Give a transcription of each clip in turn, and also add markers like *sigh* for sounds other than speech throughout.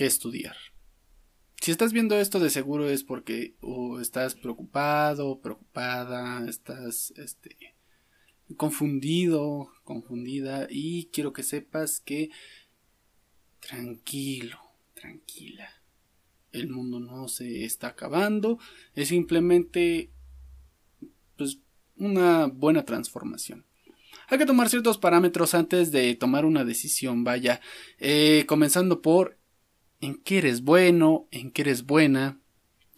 qué estudiar. Si estás viendo esto de seguro es porque estás preocupado, preocupada, estás este, confundido, confundida y quiero que sepas que tranquilo, tranquila. El mundo no se está acabando, es simplemente pues una buena transformación. Hay que tomar ciertos parámetros antes de tomar una decisión, vaya, eh, comenzando por en qué eres bueno, en qué eres buena,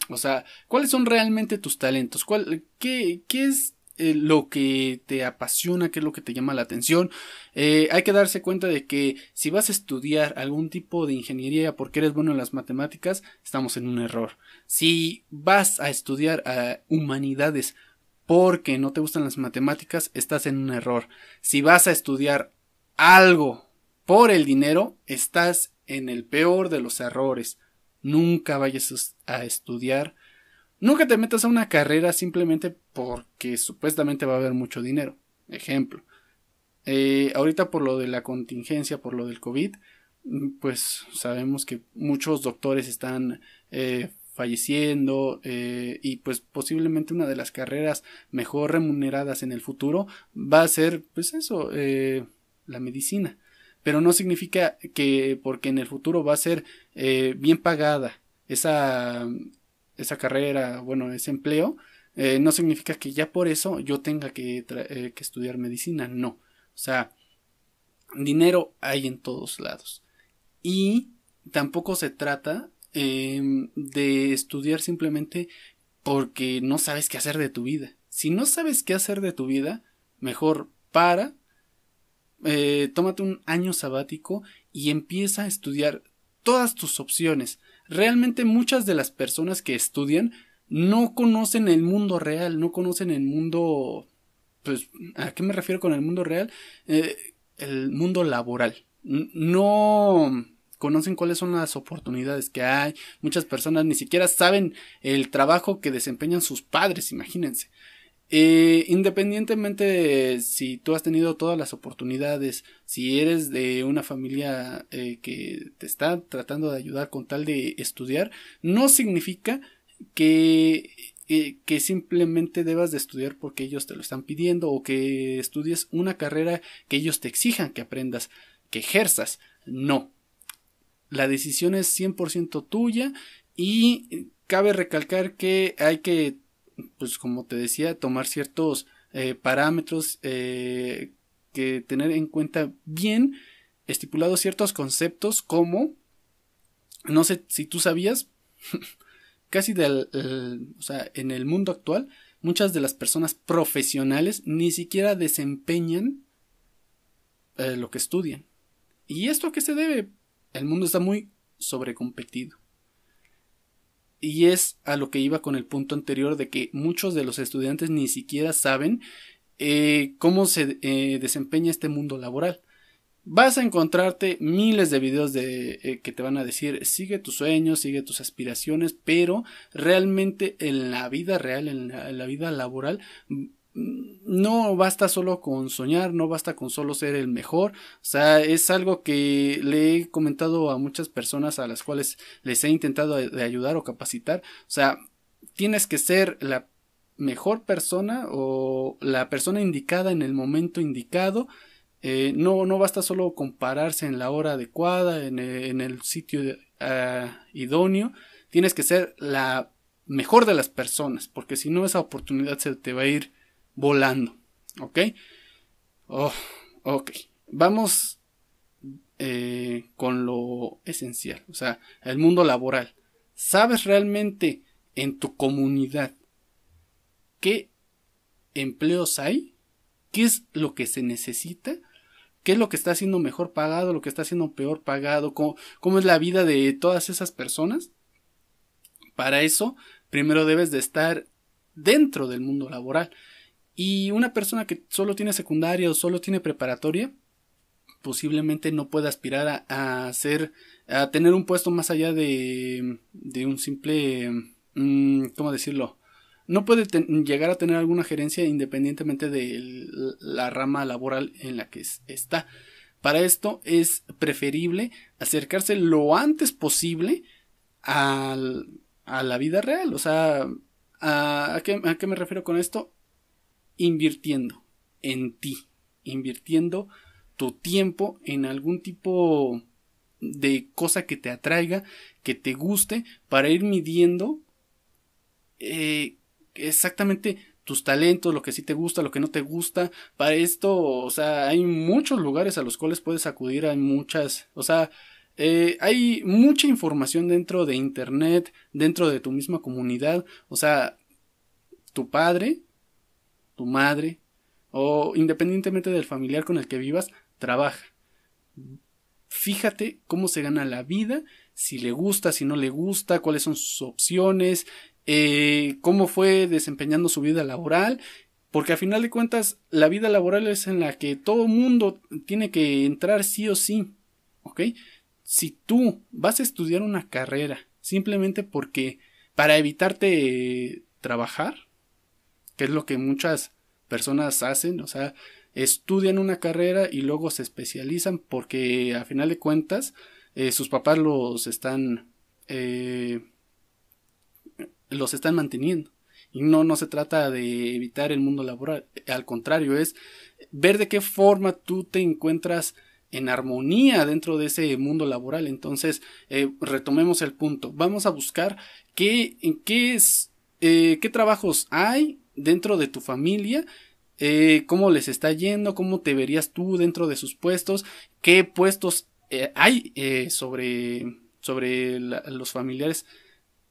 o sea, cuáles son realmente tus talentos, ¿Cuál, qué, qué es eh, lo que te apasiona, qué es lo que te llama la atención. Eh, hay que darse cuenta de que si vas a estudiar algún tipo de ingeniería porque eres bueno en las matemáticas, estamos en un error. Si vas a estudiar humanidades porque no te gustan las matemáticas, estás en un error. Si vas a estudiar algo por el dinero, estás en el peor de los errores. Nunca vayas a estudiar. Nunca te metas a una carrera simplemente porque supuestamente va a haber mucho dinero. Ejemplo. Eh, ahorita por lo de la contingencia, por lo del COVID, pues sabemos que muchos doctores están eh, falleciendo eh, y pues posiblemente una de las carreras mejor remuneradas en el futuro va a ser pues eso la medicina pero no significa que porque en el futuro va a ser eh, bien pagada esa esa carrera bueno ese empleo no significa que ya por eso yo tenga que, que estudiar medicina no o sea dinero hay en todos lados y tampoco se trata Em, de estudiar simplemente porque no sabes qué hacer de tu vida. Si no sabes qué hacer de tu vida, mejor para, eh, tómate un año sabático y empieza a estudiar todas tus opciones. Realmente muchas de las personas que estudian no conocen el mundo real, no conocen el mundo... Pues, ¿a qué me refiero con el mundo real? Eh, el mundo laboral. No conocen cuáles son las oportunidades que hay. Muchas personas ni siquiera saben el trabajo que desempeñan sus padres, imagínense. Eh, independientemente de si tú has tenido todas las oportunidades, si eres de una familia eh, que te está tratando de ayudar con tal de estudiar, no significa que, eh, que simplemente debas de estudiar porque ellos te lo están pidiendo o que estudies una carrera que ellos te exijan que aprendas, que ejerzas. No, la decisión es 100% tuya y cabe recalcar que hay que, pues como te decía, tomar ciertos eh, parámetros eh, que tener en cuenta bien estipulados ciertos conceptos como, no sé si tú sabías, *laughs* casi del, o sea, en el mundo actual, muchas de las personas profesionales ni siquiera desempeñan eh, lo que estudian. ¿Y esto a qué se debe? El mundo está muy sobrecompetido. Y es a lo que iba con el punto anterior de que muchos de los estudiantes ni siquiera saben eh, cómo se eh, desempeña este mundo laboral. Vas a encontrarte miles de videos de, eh, que te van a decir sigue tus sueños, sigue tus aspiraciones, pero realmente en la vida real, en la vida laboral, no basta solo con soñar, no basta con solo ser el mejor, o sea, es algo que le he comentado a muchas personas a las cuales les he intentado de ayudar o capacitar, o sea, tienes que ser la mejor persona o la persona indicada en el momento indicado, eh, no, no basta solo compararse en la hora adecuada, en el, sitio ah, idóneo, tienes que ser la mejor de las personas, porque si no esa oportunidad se te va a ir volando. ¿Ok? Oh, ok. Vamos eh, con lo esencial, o sea, el mundo laboral. ¿Sabes realmente en tu comunidad qué empleos hay? ¿Qué es lo que se necesita? ¿Qué es lo que está siendo mejor pagado, lo que está siendo peor pagado? ¿Cómo, cómo es la vida de todas esas personas? Para eso, primero debes de estar dentro del mundo laboral. Y una persona que solo tiene secundaria o solo tiene preparatoria, posiblemente no pueda aspirar a, hacer, a tener un puesto más allá de, de un simple, mm, ¿cómo decirlo? No puede llegar a tener alguna gerencia independientemente de la rama laboral en la que está. Para esto es preferible acercarse lo antes posible a la vida real. O sea, ¿a, qué, ¿a qué me refiero con esto? Invirtiendo en ti, invirtiendo tu tiempo en algún tipo de cosa que te atraiga, que te guste, para ir midiendo eh, exactamente tus talentos, lo que sí te gusta, lo que no te gusta. Para esto, o sea, hay muchos lugares a los cuales puedes acudir, hay muchas, o sea, eh, hay mucha información dentro de Internet, dentro de tu misma comunidad, o sea, tu padre, tu madre, o independientemente del familiar con el que vivas, trabaja. Fíjate cómo se gana la vida, si le gusta, si no le gusta, cuáles son sus opciones, eh, cómo fue desempeñando su vida laboral, porque a final de cuentas la vida laboral es en la que todo mundo tiene que entrar sí o sí, ¿ok? Si tú vas a estudiar una carrera simplemente porque para evitarte trabajar, que es lo que muchas personas hacen, o sea, estudian una carrera y luego se especializan porque a final de cuentas eh, sus papás los están eh, los están manteniendo. Y no, no se trata de evitar el mundo laboral, al contrario, es ver de qué forma tú te encuentras en armonía dentro de ese mundo laboral. Entonces, eh, retomemos el punto. Vamos a buscar qué, qué, es, eh, qué trabajos hay dentro de tu familia, eh, cómo les está yendo, cómo te verías tú dentro de sus puestos, qué puestos hay sobre, sobre los familiares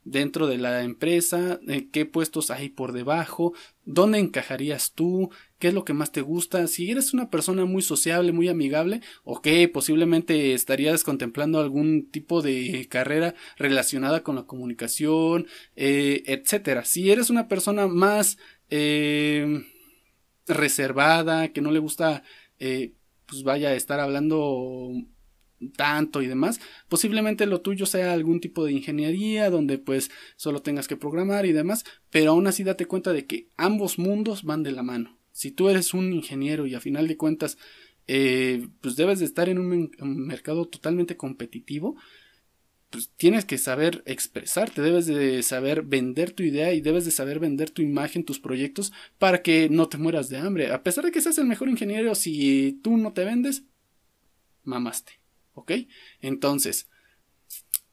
dentro de la empresa, eh, qué puestos hay por debajo, dónde encajarías tú, qué es lo que más te gusta. Si eres una persona muy sociable, muy amigable, ok, posiblemente estarías contemplando algún tipo de carrera relacionada con la comunicación, eh, etcétera. Si eres una persona más eh, reservada, que no le gusta, pues vaya a estar hablando tanto y demás, posiblemente lo tuyo sea algún tipo de ingeniería donde pues solo tengas que programar y demás, pero aún así date cuenta de que ambos mundos van de la mano. Si tú eres un ingeniero y a final de cuentas eh, pues debes de estar en un, mercado totalmente competitivo, pues tienes que saber expresarte, debes de saber vender tu idea y debes de saber vender tu imagen, tus proyectos para que no te mueras de hambre. A pesar de que seas el mejor ingeniero, si tú no te vendes, mamaste. ¿Ok? Entonces,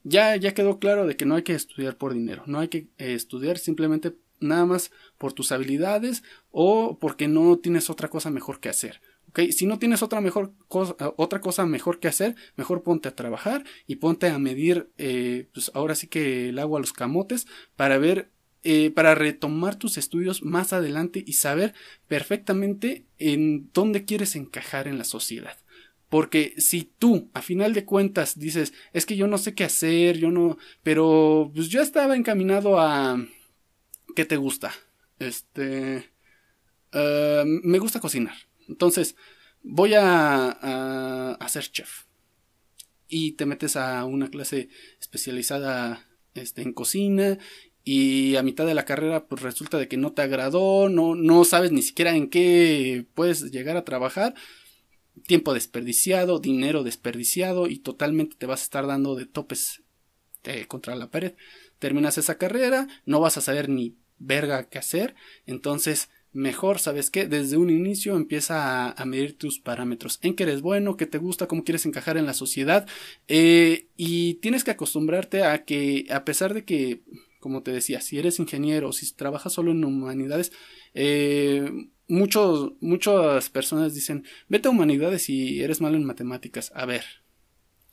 ya, ya quedó claro de que no hay que estudiar por dinero, no hay que eh, estudiar simplemente nada más por tus habilidades o porque no tienes otra cosa mejor que hacer. ¿ok? Si no tienes otra, mejor cosa, otra cosa mejor que hacer, mejor ponte a trabajar y ponte a medir, eh, pues ahora sí que el agua a los camotes para ver eh, para retomar tus estudios más adelante y saber perfectamente en dónde quieres encajar en la sociedad. Porque si tú, a final de cuentas, dices, es que yo no sé qué hacer, yo no, pero pues yo estaba encaminado a... ¿Qué te gusta? Este... Eh, me gusta cocinar. Entonces, voy a, a, ser chef. Y te metes a una clase especializada este, en cocina y a mitad de la carrera pues resulta de que no te agradó, no, no sabes ni siquiera en qué puedes llegar a trabajar tiempo desperdiciado, dinero desperdiciado y totalmente te vas a estar dando de topes eh, contra la pared. Terminas esa carrera, no vas a saber ni verga qué hacer, entonces mejor, ¿sabes qué? Desde un inicio empieza a, medir tus parámetros, en qué eres bueno, qué te gusta, cómo quieres encajar en la sociedad eh, y tienes que acostumbrarte a que a pesar de que, como te decía, si eres ingeniero, si trabajas solo en humanidades, eh, muchos, muchas personas dicen, vete a humanidades y eres malo en matemáticas. A ver,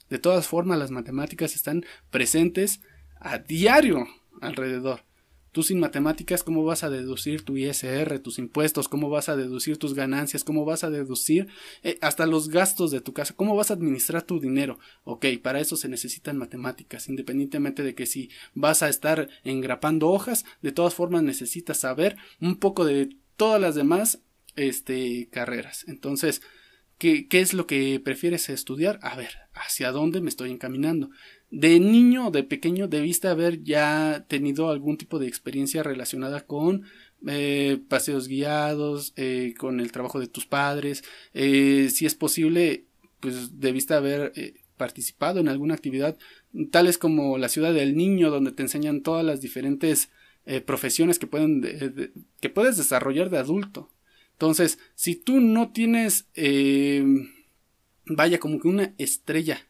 de todas formas las matemáticas están presentes a diario alrededor. Tú sin matemáticas, ¿cómo vas a deducir tu ISR, tus impuestos? ¿Cómo vas a deducir tus ganancias? ¿Cómo vas a deducir eh, hasta los gastos de tu casa? ¿Cómo vas a administrar tu dinero? Ok, para eso se necesitan matemáticas, independientemente de que si vas a estar engrapando hojas, de todas formas necesitas saber un poco de todas las demás este, carreras. Entonces, ¿qué, ¿qué es lo que prefieres estudiar? A ver, ¿hacia dónde me estoy encaminando? De niño, de pequeño, debiste haber ya tenido algún tipo de experiencia relacionada con eh, paseos guiados, eh, con el trabajo de tus padres. Eh, si es posible, pues debiste haber participado en alguna actividad, tales como la ciudad del niño, donde te enseñan todas las diferentes eh, profesiones que, pueden que puedes desarrollar de adulto. Entonces, si tú no tienes, eh, vaya, como que una estrella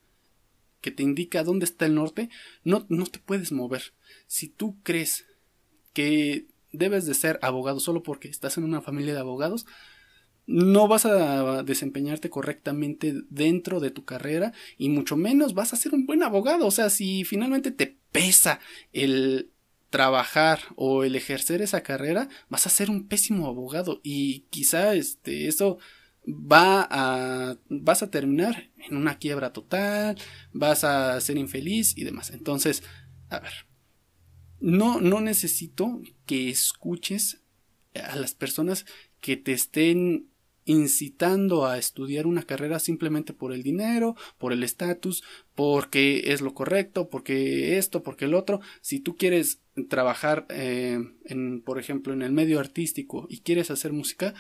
que te indica dónde está el norte, no, no te puedes mover. Si tú crees que debes de ser abogado solo porque estás en una familia de abogados, no vas a desempeñarte correctamente dentro de tu carrera y mucho menos vas a ser un buen abogado. O sea, si finalmente te pesa el trabajar o el ejercer esa carrera, vas a ser un pésimo abogado y quizá este eso va a vas a terminar en una quiebra total, vas a ser infeliz y demás. Entonces, a ver, no no necesito que escuches a las personas que te estén incitando a estudiar una carrera simplemente por el dinero, por el estatus, porque es lo correcto, porque esto, porque el otro. Si tú quieres trabajar, eh, en, por ejemplo, en el medio artístico y quieres hacer música,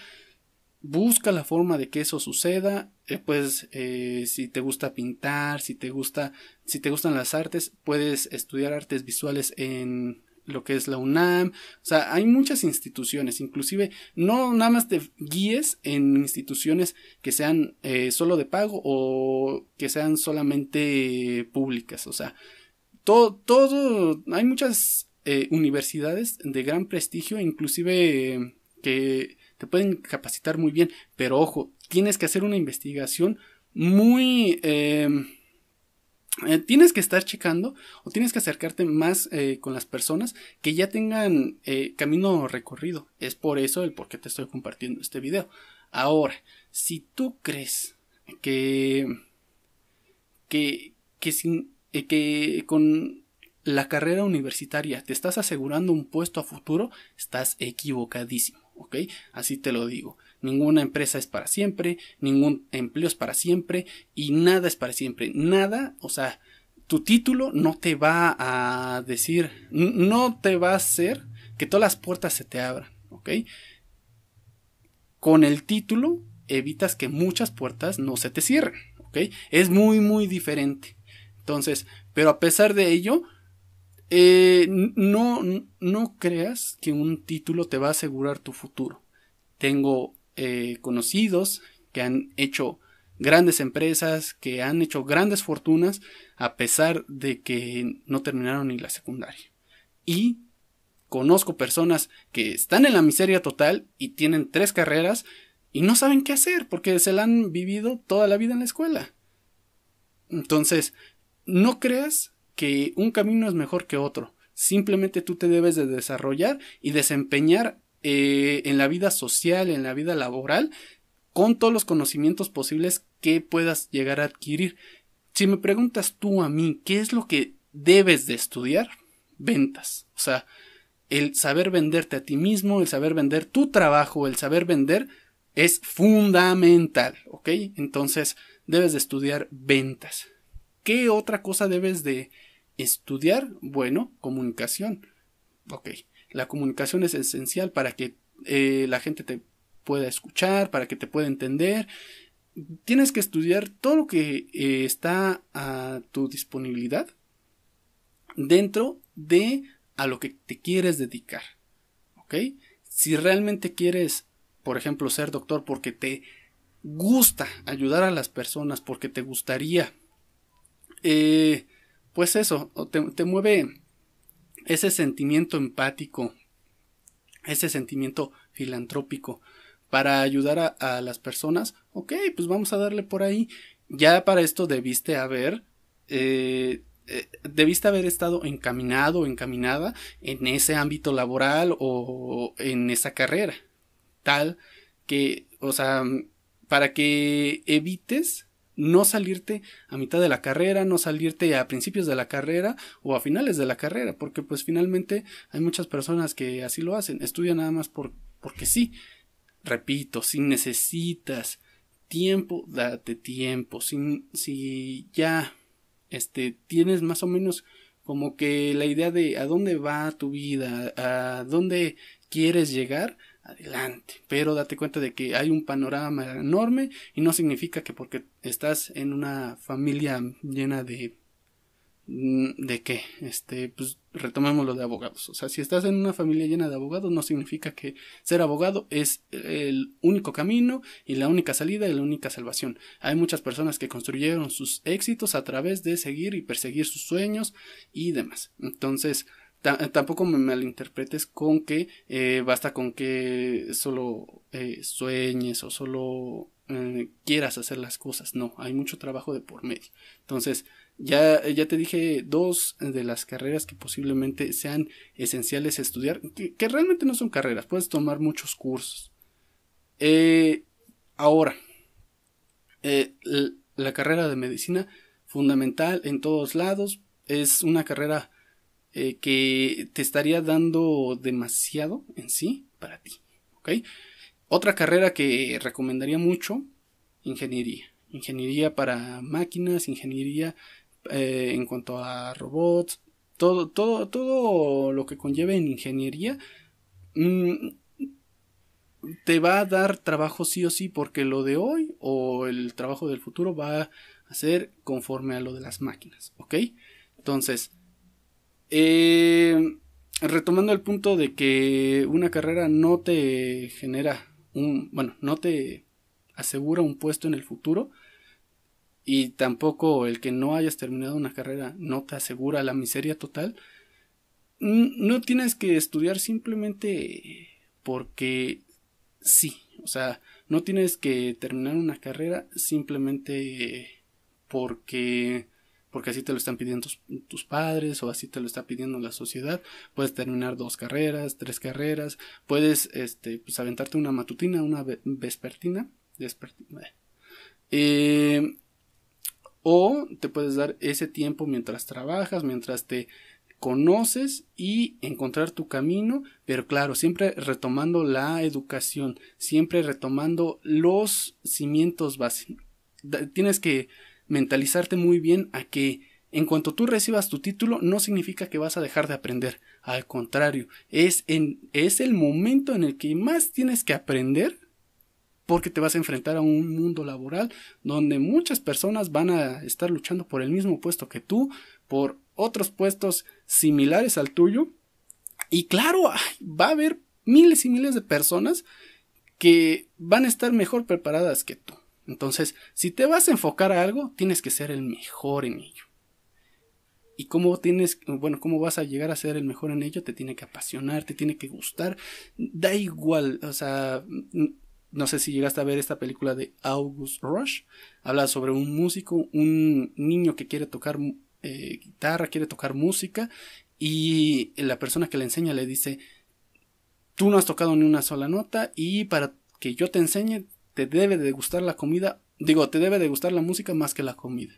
busca la forma de que eso suceda. Eh, pues, eh, si te gusta pintar, si te gusta, si te gustan las artes, puedes estudiar artes visuales en lo que es la UNAM, o sea, hay muchas instituciones, inclusive no nada más te guíes en instituciones que sean eh, solo de pago o que sean solamente públicas, o sea, todo, todo, hay muchas eh, universidades de gran prestigio, inclusive que te pueden capacitar muy bien, pero ojo, tienes que hacer una investigación muy... Eh, tienes que estar checando o tienes que acercarte más eh, con las personas que ya tengan eh, camino recorrido. Es por eso el por qué te estoy compartiendo este video. Ahora, si tú crees que que que, sin, que con la carrera universitaria te estás asegurando un puesto a futuro, estás equivocadísimo, ¿ok? Así te lo digo. Ninguna empresa es para siempre, ningún empleo es para siempre y nada es para siempre. Nada, o sea, tu título no te va a decir, no te va a hacer que todas las puertas se te abran, ¿ok? Con el título evitas que muchas puertas no se te cierren, ¿ok? Es muy, muy diferente. Entonces, pero a pesar de ello, eh, no, no creas que un título te va a asegurar tu futuro. Tengo eh, conocidos que han hecho grandes empresas, que han hecho grandes fortunas a pesar de que no terminaron ni la secundaria. Y conozco personas que están en la miseria total y tienen tres carreras y no saben qué hacer porque se la han vivido toda la vida en la escuela. Entonces, no creas que un camino es mejor que otro. Simplemente tú te debes de desarrollar y desempeñar eh, en la vida social, en la vida laboral, con todos los conocimientos posibles que puedas llegar a adquirir. Si me preguntas tú a mí, ¿qué es lo que debes de estudiar? Ventas. O sea, el saber venderte a ti mismo, el saber vender tu trabajo, el saber vender es fundamental, ¿ok? Entonces, debes de estudiar ventas. ¿Qué otra cosa debes de estudiar? Bueno, comunicación. Ok. La comunicación es esencial para que eh, la gente te pueda escuchar, para que te pueda entender. Tienes que estudiar todo lo que eh, está a tu disponibilidad dentro de a lo que te quieres dedicar. ¿Ok? Si realmente quieres, por ejemplo, ser doctor porque te gusta ayudar a las personas, porque te gustaría, eh, pues eso, te, te mueve ese sentimiento empático, ese sentimiento filantrópico para ayudar a, las personas, ok, pues vamos a darle por ahí. Ya para esto debiste haber, eh, eh, debiste haber estado encaminado o encaminada en ese ámbito laboral o en esa carrera, tal que, o sea, para que evites no salirte a mitad de la carrera, no salirte a principios de la carrera o a finales de la carrera, porque pues finalmente hay muchas personas que así lo hacen, estudian nada más por, porque sí. Repito, si necesitas tiempo, date tiempo. Si, si ya este, tienes más o menos como que la idea de a dónde va tu vida, a dónde quieres llegar, adelante. Pero date cuenta de que hay un panorama enorme y no significa que porque estás en una familia llena de Mm, ¿De qué? Este, pues retomemos lo de abogados. O sea, si estás en una familia llena de abogados, no significa que ser abogado es el único camino y la única salida y la única salvación. Hay muchas personas que construyeron sus éxitos a través de seguir y perseguir sus sueños y demás. Entonces, tampoco me malinterpretes con que eh, basta con que solo eh, sueñes o solo eh, quieras hacer las cosas. No, hay mucho trabajo de por medio. Entonces, ya, ya te dije dos de las carreras que posiblemente sean esenciales estudiar, que, realmente no son carreras, puedes tomar muchos cursos. Ahora, la carrera de medicina, fundamental en todos lados, es una carrera eh, que te estaría dando demasiado en sí para ti. Otra carrera que recomendaría mucho, ingeniería. Ingeniería para máquinas, ingeniería eh, en cuanto a robots, todo, todo, todo lo que conlleve en ingeniería, mm, te va a dar trabajo sí o sí, porque lo de hoy o el trabajo del futuro va a ser conforme a lo de las máquinas, ¿ok? Entonces, eh, retomando el punto de que una carrera no te genera un, bueno, no te asegura un puesto en el futuro, y tampoco el que no hayas terminado una carrera no te asegura la miseria total, no tienes que estudiar simplemente porque sí, o sea, no tienes que terminar una carrera simplemente porque porque así te lo están pidiendo tus, padres o así te lo está pidiendo la sociedad. Puedes terminar dos carreras, tres carreras, puedes este, pues, aventarte una matutina, una vespertina, vespertina eh, o te puedes dar ese tiempo mientras trabajas, mientras te conoces y encontrar tu camino, pero claro, siempre retomando la educación, siempre retomando los cimientos básicos. Tienes que mentalizarte muy bien a que en cuanto tú recibas tu título no significa que vas a dejar de aprender, al contrario, es, en, es el momento en el que más tienes que aprender porque te vas a enfrentar a un mundo laboral donde muchas personas van a estar luchando por el mismo puesto que tú, por otros puestos similares al tuyo. Y claro, va a haber miles y miles de personas que van a estar mejor preparadas que tú. Entonces, si te vas a enfocar a algo, tienes que ser el mejor en ello. Y cómo tienes, bueno, cómo vas a llegar a ser el mejor en ello, te tiene que apasionar, te tiene que gustar. Da igual, o sea, no sé si llegaste a ver esta película de August Rush. Habla sobre un músico, un niño que quiere tocar eh, guitarra, quiere tocar música y la persona que le enseña le dice, tú no has tocado ni una sola nota y para que yo te enseñe te debe de gustar la comida, digo, te debe de gustar la música más que la comida.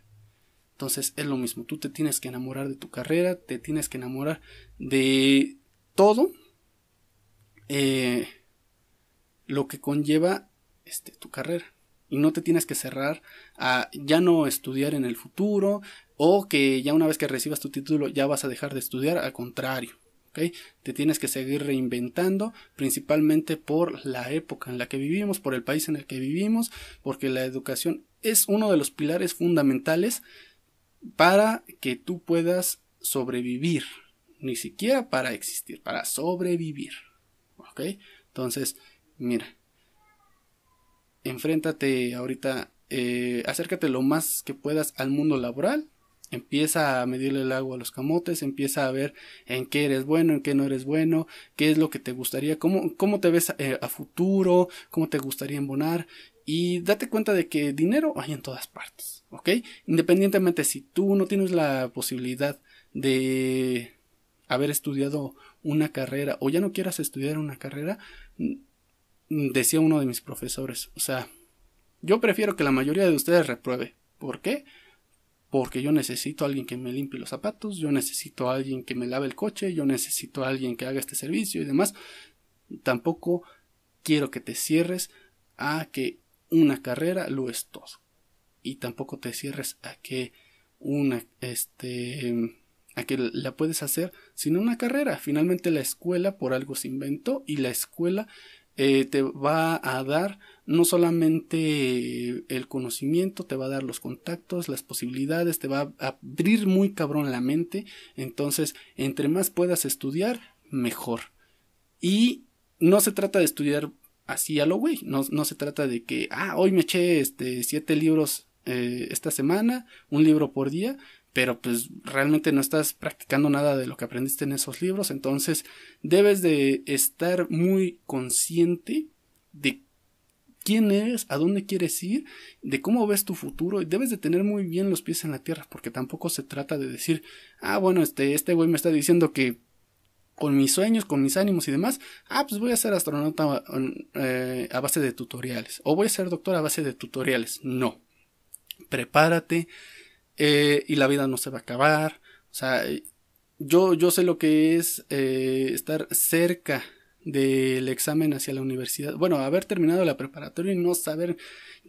Entonces es lo mismo, tú te tienes que enamorar de tu carrera, te tienes que enamorar de todo. Eh, lo que conlleva este, tu carrera. Y no te tienes que cerrar a ya no estudiar en el futuro o que ya una vez que recibas tu título ya vas a dejar de estudiar, al contrario. Te tienes que seguir reinventando, principalmente por la época en la que vivimos, por el país en el que vivimos, porque la educación es uno de los pilares fundamentales para que tú puedas sobrevivir, ni siquiera para existir, para sobrevivir. ¿Ok? Entonces, mira, enfréntate ahorita, eh, acércate lo más que puedas al mundo laboral, empieza a medirle el agua a los camotes, empieza a ver en qué eres bueno, en qué no eres bueno, qué es lo que te gustaría, cómo, cómo te ves eh, a futuro, cómo te gustaría embonar y date cuenta de que dinero hay en todas partes, ¿ok? Independientemente si tú no tienes la posibilidad de haber estudiado una carrera o ya no quieras estudiar una carrera, decía uno de mis profesores, o sea, yo prefiero que la mayoría de ustedes repruebe. ¿Por qué? Porque yo necesito a alguien que me limpie los zapatos, yo necesito a alguien que me lave el coche, yo necesito a alguien que haga este servicio y demás. Tampoco quiero que te cierres a que una carrera lo es todo. Y tampoco te cierres a que una, este, a que la puedes hacer sin una carrera. Finalmente la escuela por algo se inventó y la escuela eh, te va a dar no solamente el conocimiento, te va a dar los contactos, las posibilidades, te va a abrir muy cabrón la mente. Entonces, entre más puedas estudiar, mejor. Y no se trata de estudiar así a lo güey, no, no, se trata de que, ah, hoy me eché este, siete libros eh, esta semana, un libro por día, pero pues realmente no estás practicando nada de lo que aprendiste en esos libros, entonces debes de estar muy consciente de quién eres, a dónde quieres ir, de cómo ves tu futuro y debes de tener muy bien los pies en la tierra porque tampoco se trata de decir, ah, bueno, este, este güey me está diciendo que con mis sueños, con mis ánimos y demás, ah, pues voy a ser astronauta eh, a base de tutoriales o voy a ser doctor a base de tutoriales. No, prepárate eh, y la vida no se va a acabar. O sea, yo, yo sé lo que es eh, estar cerca del examen hacia la universidad. Bueno, haber terminado la preparatoria y no saber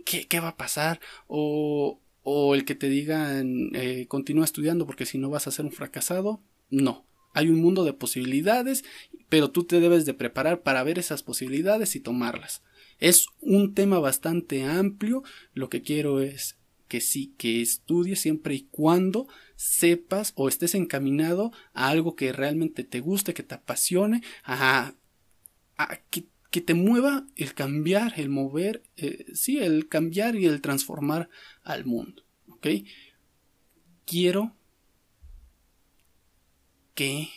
qué, qué va a pasar o, o, el que te digan eh, continúa estudiando porque si no vas a ser un fracasado. No, hay un mundo de posibilidades, pero tú te debes de preparar para ver esas posibilidades y tomarlas. Es un tema bastante amplio, lo que quiero es que sí, que estudies siempre y cuando sepas o estés encaminado a algo que realmente te guste, que te apasione, a que, te mueva el cambiar, el mover, eh, sí, el cambiar y el transformar al mundo. ¿Ok? Quiero que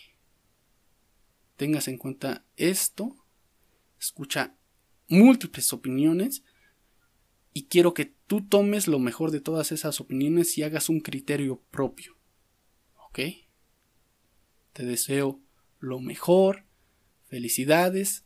tengas en cuenta esto, escucha múltiples opiniones y quiero que tú tomes lo mejor de todas esas opiniones y hagas un criterio propio. ¿Ok? Te deseo lo mejor, felicidades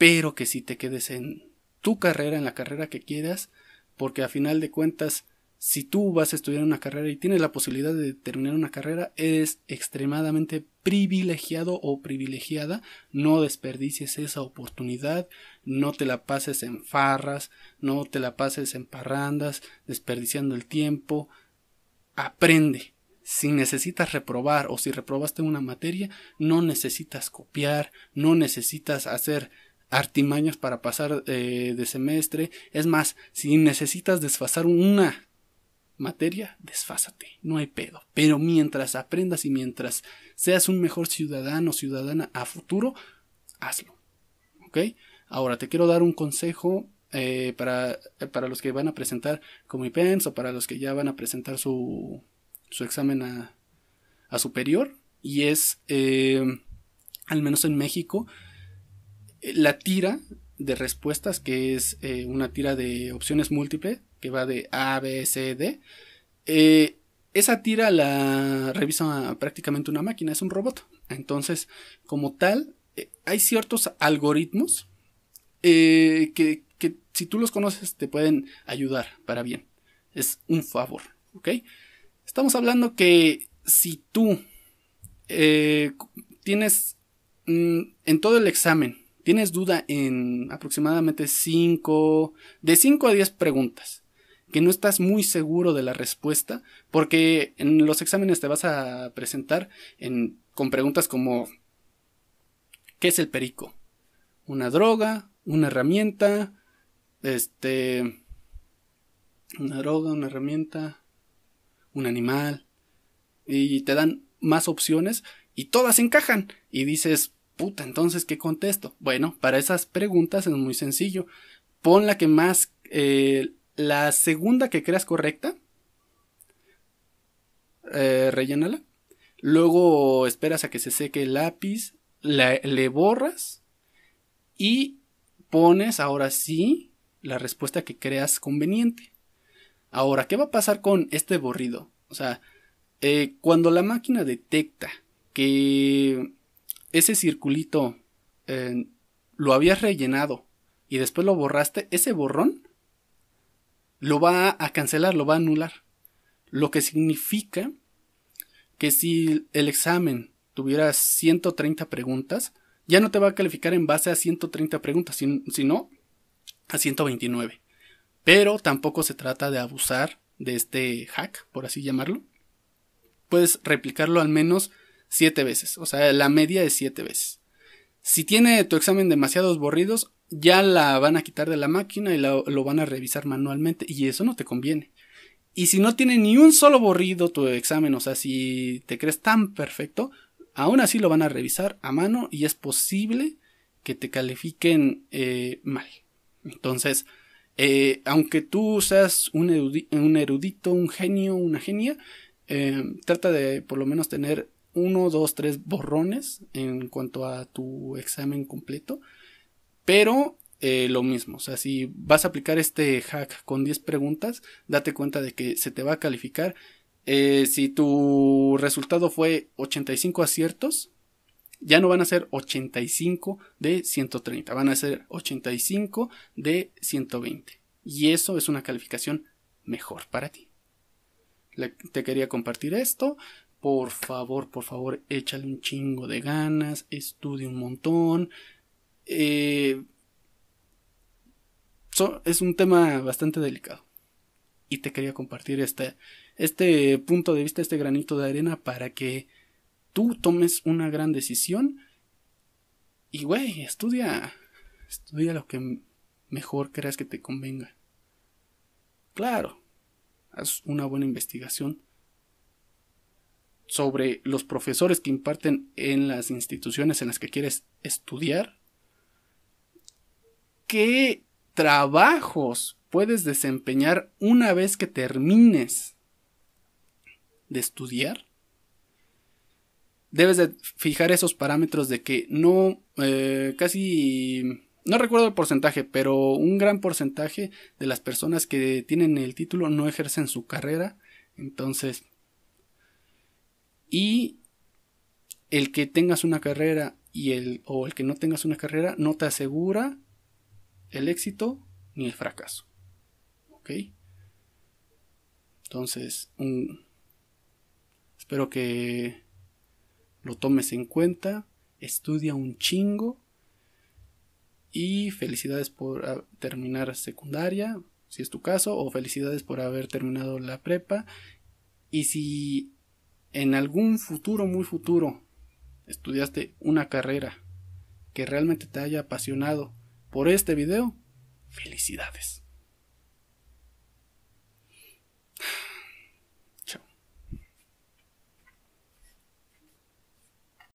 Espero que si te quedes en tu carrera, en la carrera que quieras, porque a final de cuentas, si tú vas a estudiar una carrera y tienes la posibilidad de terminar una carrera, eres extremadamente privilegiado o privilegiada. No desperdicies esa oportunidad, no te la pases en farras, no te la pases en parrandas, desperdiciando el tiempo. Aprende. Si necesitas reprobar o si reprobaste una materia, no necesitas copiar, no necesitas hacer artimañas para pasar eh, de semestre. Es más, si necesitas desfasar una materia, desfásate, no hay pedo. Pero mientras aprendas y mientras seas un mejor ciudadano o ciudadana a futuro, hazlo. ¿Ok? Ahora te quiero dar un consejo eh, para, para, los que van a presentar como IPENS o para los que ya van a presentar su, su examen a, a superior. Y es, eh, al menos en México, la tira de respuestas, que es eh, una tira de opciones múltiples, que va de A, B, C, D. Eh, esa tira la revisa prácticamente una máquina, es un robot. Entonces, como tal, eh, hay ciertos algoritmos que, que, si tú los conoces te pueden ayudar para bien. Es un favor. Estamos hablando que si tú tienes mm, en todo el examen tienes duda en aproximadamente 5, de 5 a 10 preguntas, que no estás muy seguro de la respuesta, porque en los exámenes te vas a presentar con preguntas como ¿qué es el perico? ¿Una droga? ¿Una herramienta? Este... Una droga, una herramienta, un animal. Y te dan más opciones y todas encajan. Y dices, puta, entonces, ¿qué contesto? Bueno, para esas preguntas es muy sencillo. Pon la que más, eh, la segunda que creas correcta, eh, rellénala. Luego esperas a que se seque el lápiz, le borras y pones ahora sí la respuesta que creas conveniente. Ahora, ¿qué va a pasar con este borrido? O sea, eh, cuando la máquina detecta que ese circulito eh, lo habías rellenado y después lo borraste, ese borrón lo va a cancelar, lo va a anular. Lo que significa que si el examen tuviera 130 preguntas, ya no te va a calificar en base a 130 preguntas, sino a 129. Pero tampoco se trata de abusar de este hack, por así llamarlo. Puedes replicarlo al menos siete veces. O sea, la media es siete veces. Si tiene tu examen demasiados borridos, ya la van a quitar de la máquina y lo van a revisar manualmente y eso no te conviene. Y si no tiene ni un solo borrido tu examen, o sea, si te crees tan perfecto, aún así lo van a revisar a mano y es posible que te califiquen eh, mal. Entonces, eh, aunque tú seas un, erudito, un genio, una genia, eh, trata de por lo menos tener uno, dos, tres borrones en cuanto a tu examen completo. Pero lo mismo, o sea, si vas a aplicar este hack con 10 preguntas, date cuenta de que se te va a calificar. si tu resultado fue 85 aciertos, ya no van a ser 85 de 130, van a ser 85 de 120. Y eso es una calificación mejor para ti. te quería compartir esto. Por favor, por favor, échale un chingo de ganas, estudia un montón. Eh, es un tema bastante delicado. Y te quería compartir este, este punto de vista, este granito de arena para que tú tomes una gran decisión y, güey, estudia, estudia lo que mejor creas que te convenga. Claro, haz una buena investigación sobre los profesores que imparten en las instituciones en las que quieres estudiar. ¿Qué trabajos puedes desempeñar una vez que termines de estudiar? debes de fijar esos parámetros de que no, eh, casi, no recuerdo el porcentaje, pero un gran porcentaje de las personas que tienen el título no ejercen su carrera. Entonces, y el que tengas una carrera y el, o el que no tengas una carrera no te asegura el éxito ni el fracaso. ¿Ok? Entonces, espero que lo tomes en cuenta, estudia un chingo y felicidades por terminar secundaria, si es tu caso, o felicidades por haber terminado la prepa. Y si en algún futuro, muy futuro, estudiaste una carrera que realmente te haya apasionado por este video, felicidades.